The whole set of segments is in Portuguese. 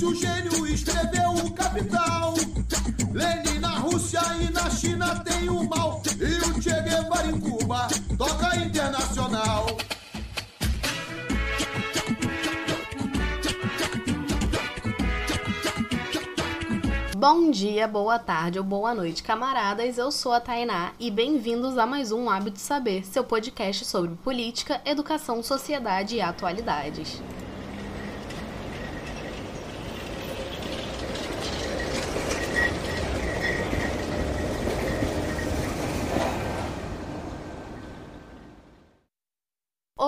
Márcio Gênio escreveu o Capital. Lenin na Rússia e na China tem o mal. E o Che Guevara em Cuba toca internacional. Bom dia, boa tarde ou boa noite, camaradas. Eu sou a Tainá e bem-vindos a mais um Hábito Saber, seu podcast sobre política, educação, sociedade e atualidades.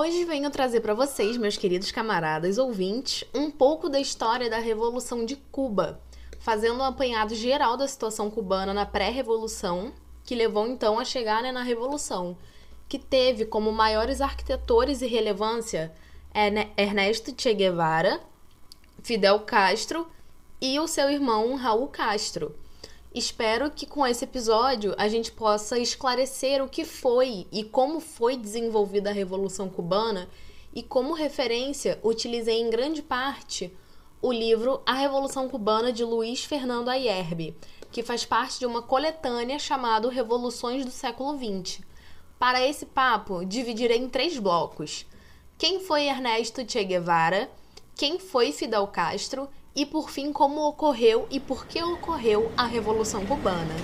Hoje venho trazer para vocês, meus queridos camaradas ouvintes, um pouco da história da Revolução de Cuba fazendo um apanhado geral da situação cubana na pré-revolução, que levou então a chegar né, na revolução, que teve como maiores arquitetores e relevância Ernesto Che Guevara, Fidel Castro e o seu irmão Raul Castro. Espero que com esse episódio a gente possa esclarecer o que foi e como foi desenvolvida a Revolução Cubana e como referência utilizei em grande parte o livro A Revolução Cubana de Luiz Fernando Ayerbe, que faz parte de uma coletânea chamada Revoluções do Século XX. Para esse papo, dividirei em três blocos: quem foi Ernesto Che Guevara, quem foi Fidel Castro e, por fim, como ocorreu e por que ocorreu a Revolução Cubana.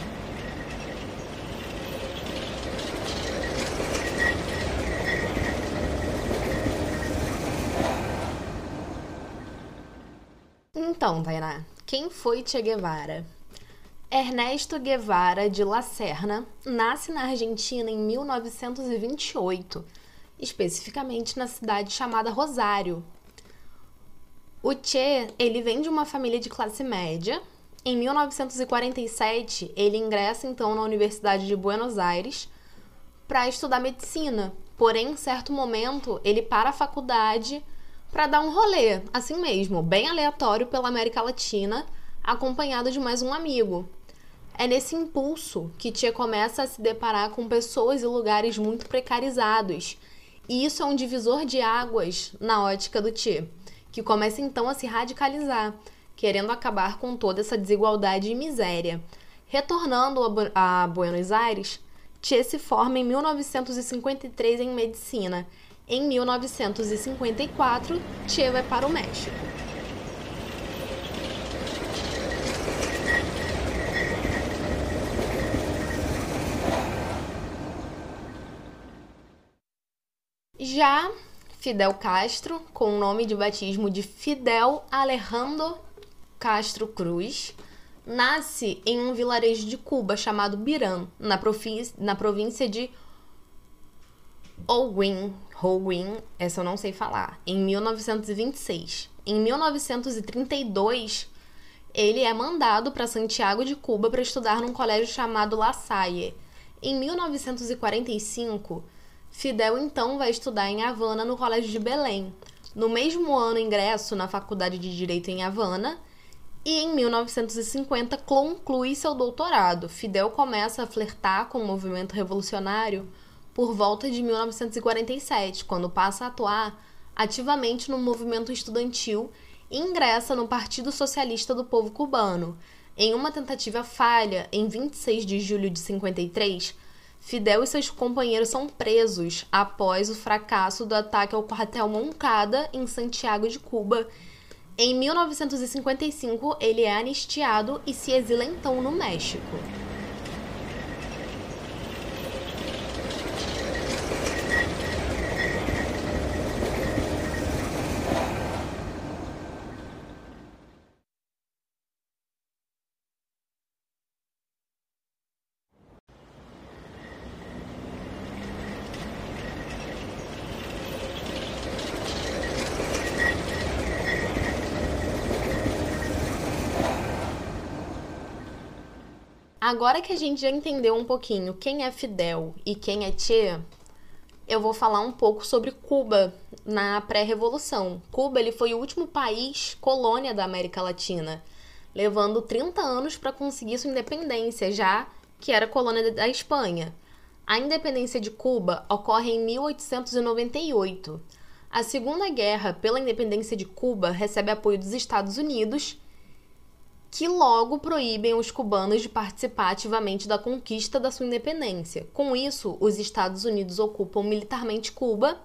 Então, Tainá, quem foi Che Guevara? Ernesto Guevara de La Serna nasce na Argentina em 1928, especificamente na cidade chamada Rosário. O Che, ele vem de uma família de classe média. Em 1947, ele ingressa então na Universidade de Buenos Aires para estudar medicina. Porém, em certo momento, ele para a faculdade para dar um rolê, assim mesmo, bem aleatório pela América Latina, acompanhado de mais um amigo. É nesse impulso que Tia começa a se deparar com pessoas e lugares muito precarizados. E isso é um divisor de águas na ótica do Tia, que começa então a se radicalizar, querendo acabar com toda essa desigualdade e miséria. Retornando a Buenos Aires, Tia se forma em 1953 em medicina em 1954, Che vai para o México. Já Fidel Castro, com o nome de batismo de Fidel Alejandro Castro Cruz, nasce em um vilarejo de Cuba chamado Biran, na, na província de Holguín, Holguín, essa eu não sei falar, em 1926. Em 1932, ele é mandado para Santiago de Cuba para estudar num colégio chamado La Salle. Em 1945, Fidel então vai estudar em Havana no Colégio de Belém. No mesmo ano, ingresso na Faculdade de Direito em Havana. E em 1950 conclui seu doutorado. Fidel começa a flertar com o movimento revolucionário por volta de 1947, quando passa a atuar ativamente no movimento estudantil e ingressa no Partido Socialista do Povo Cubano. Em uma tentativa falha, em 26 de julho de 53, Fidel e seus companheiros são presos após o fracasso do ataque ao quartel Moncada em Santiago de Cuba. Em 1955, ele é anistiado e se exila então no México. Agora que a gente já entendeu um pouquinho quem é Fidel e quem é Che, eu vou falar um pouco sobre Cuba na pré-revolução. Cuba ele foi o último país colônia da América Latina, levando 30 anos para conseguir sua independência, já que era colônia da Espanha. A independência de Cuba ocorre em 1898. A Segunda Guerra pela Independência de Cuba recebe apoio dos Estados Unidos, que logo proíbem os cubanos de participar ativamente da conquista da sua independência. Com isso, os Estados Unidos ocupam militarmente Cuba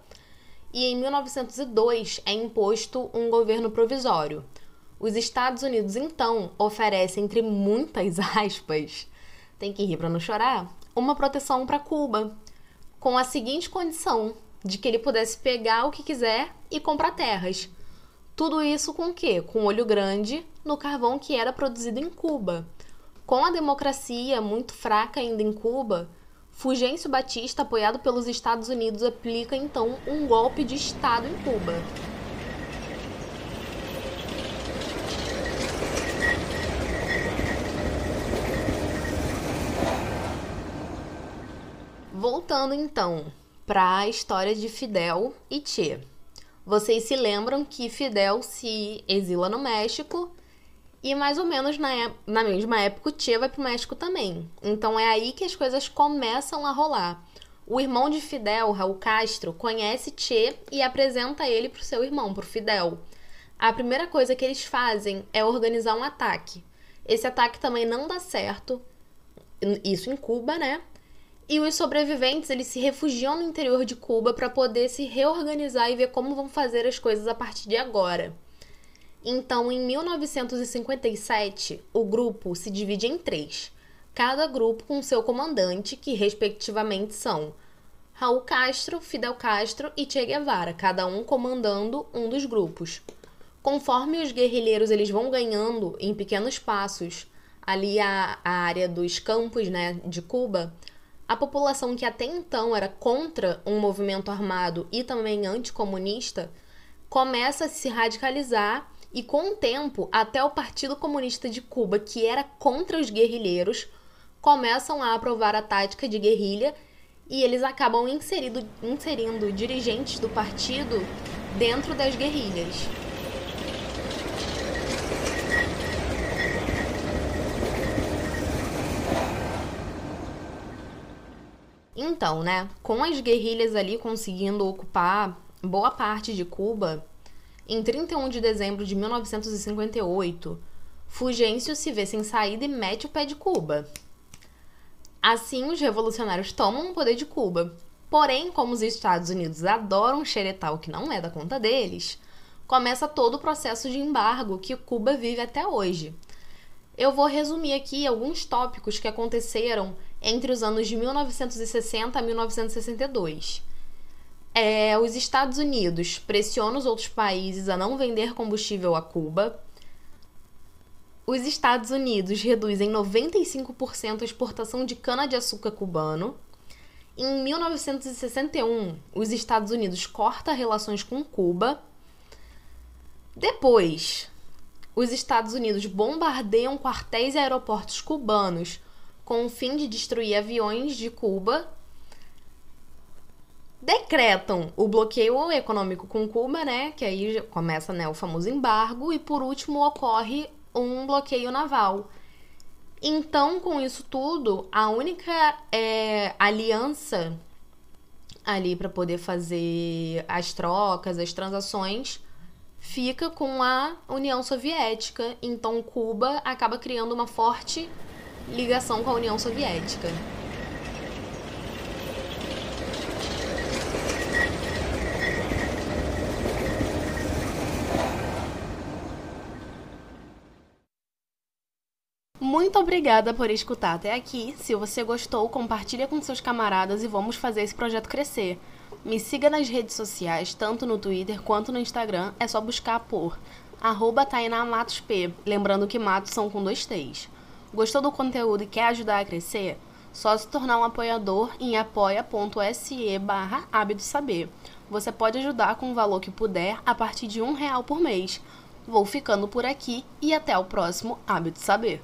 e em 1902 é imposto um governo provisório. Os Estados Unidos então oferecem, entre muitas aspas, tem que rir para não chorar, uma proteção para Cuba, com a seguinte condição: de que ele pudesse pegar o que quiser e comprar terras. Tudo isso com o quê? Com olho grande no carvão que era produzido em Cuba. Com a democracia muito fraca ainda em Cuba, Fulgêncio Batista, apoiado pelos Estados Unidos, aplica então um golpe de Estado em Cuba. Voltando então para a história de Fidel e Che. Vocês se lembram que Fidel se exila no México e mais ou menos na, na mesma época o Che vai para o México também. Então é aí que as coisas começam a rolar. O irmão de Fidel, Raul Castro, conhece Che e apresenta ele para o seu irmão, para o Fidel. A primeira coisa que eles fazem é organizar um ataque. Esse ataque também não dá certo, isso em Cuba, né? E os sobreviventes, eles se refugiam no interior de Cuba para poder se reorganizar e ver como vão fazer as coisas a partir de agora. Então, em 1957, o grupo se divide em três, cada grupo com seu comandante, que respectivamente são Raul Castro, Fidel Castro e Che Guevara, cada um comandando um dos grupos. Conforme os guerrilheiros eles vão ganhando em pequenos passos ali a, a área dos campos né, de Cuba, a população que até então era contra um movimento armado e também anticomunista começa a se radicalizar e com o tempo até o Partido Comunista de Cuba, que era contra os guerrilheiros, começam a aprovar a tática de guerrilha e eles acabam inserido, inserindo dirigentes do partido dentro das guerrilhas. Então, né, com as guerrilhas ali conseguindo ocupar boa parte de Cuba, em 31 de dezembro de 1958, Fulgêncio se vê sem saída e mete o pé de Cuba. Assim, os revolucionários tomam o poder de Cuba. Porém, como os Estados Unidos adoram xeretar o que não é da conta deles, começa todo o processo de embargo que Cuba vive até hoje. Eu vou resumir aqui alguns tópicos que aconteceram entre os anos de 1960 a 1962. É, os Estados Unidos pressionam os outros países a não vender combustível a Cuba. Os Estados Unidos reduzem 95% a exportação de cana-de-açúcar cubano. Em 1961, os Estados Unidos corta relações com Cuba. Depois, os Estados Unidos bombardeiam quartéis e aeroportos cubanos com o fim de destruir aviões de Cuba. Decretam o bloqueio econômico com Cuba, né? Que aí começa né, o famoso embargo, e por último ocorre um bloqueio naval. Então, com isso tudo, a única é, aliança ali para poder fazer as trocas, as transações, fica com a União Soviética. Então Cuba acaba criando uma forte ligação com a União Soviética. Muito obrigada por escutar até aqui. Se você gostou, compartilha com seus camaradas e vamos fazer esse projeto crescer. Me siga nas redes sociais, tanto no Twitter quanto no Instagram, é só buscar por arroba lembrando que matos são com dois T's. Gostou do conteúdo e quer ajudar a crescer? Só se tornar um apoiador em apoia.se barra Saber. Você pode ajudar com o valor que puder a partir de um real por mês. Vou ficando por aqui e até o próximo Hábito Saber.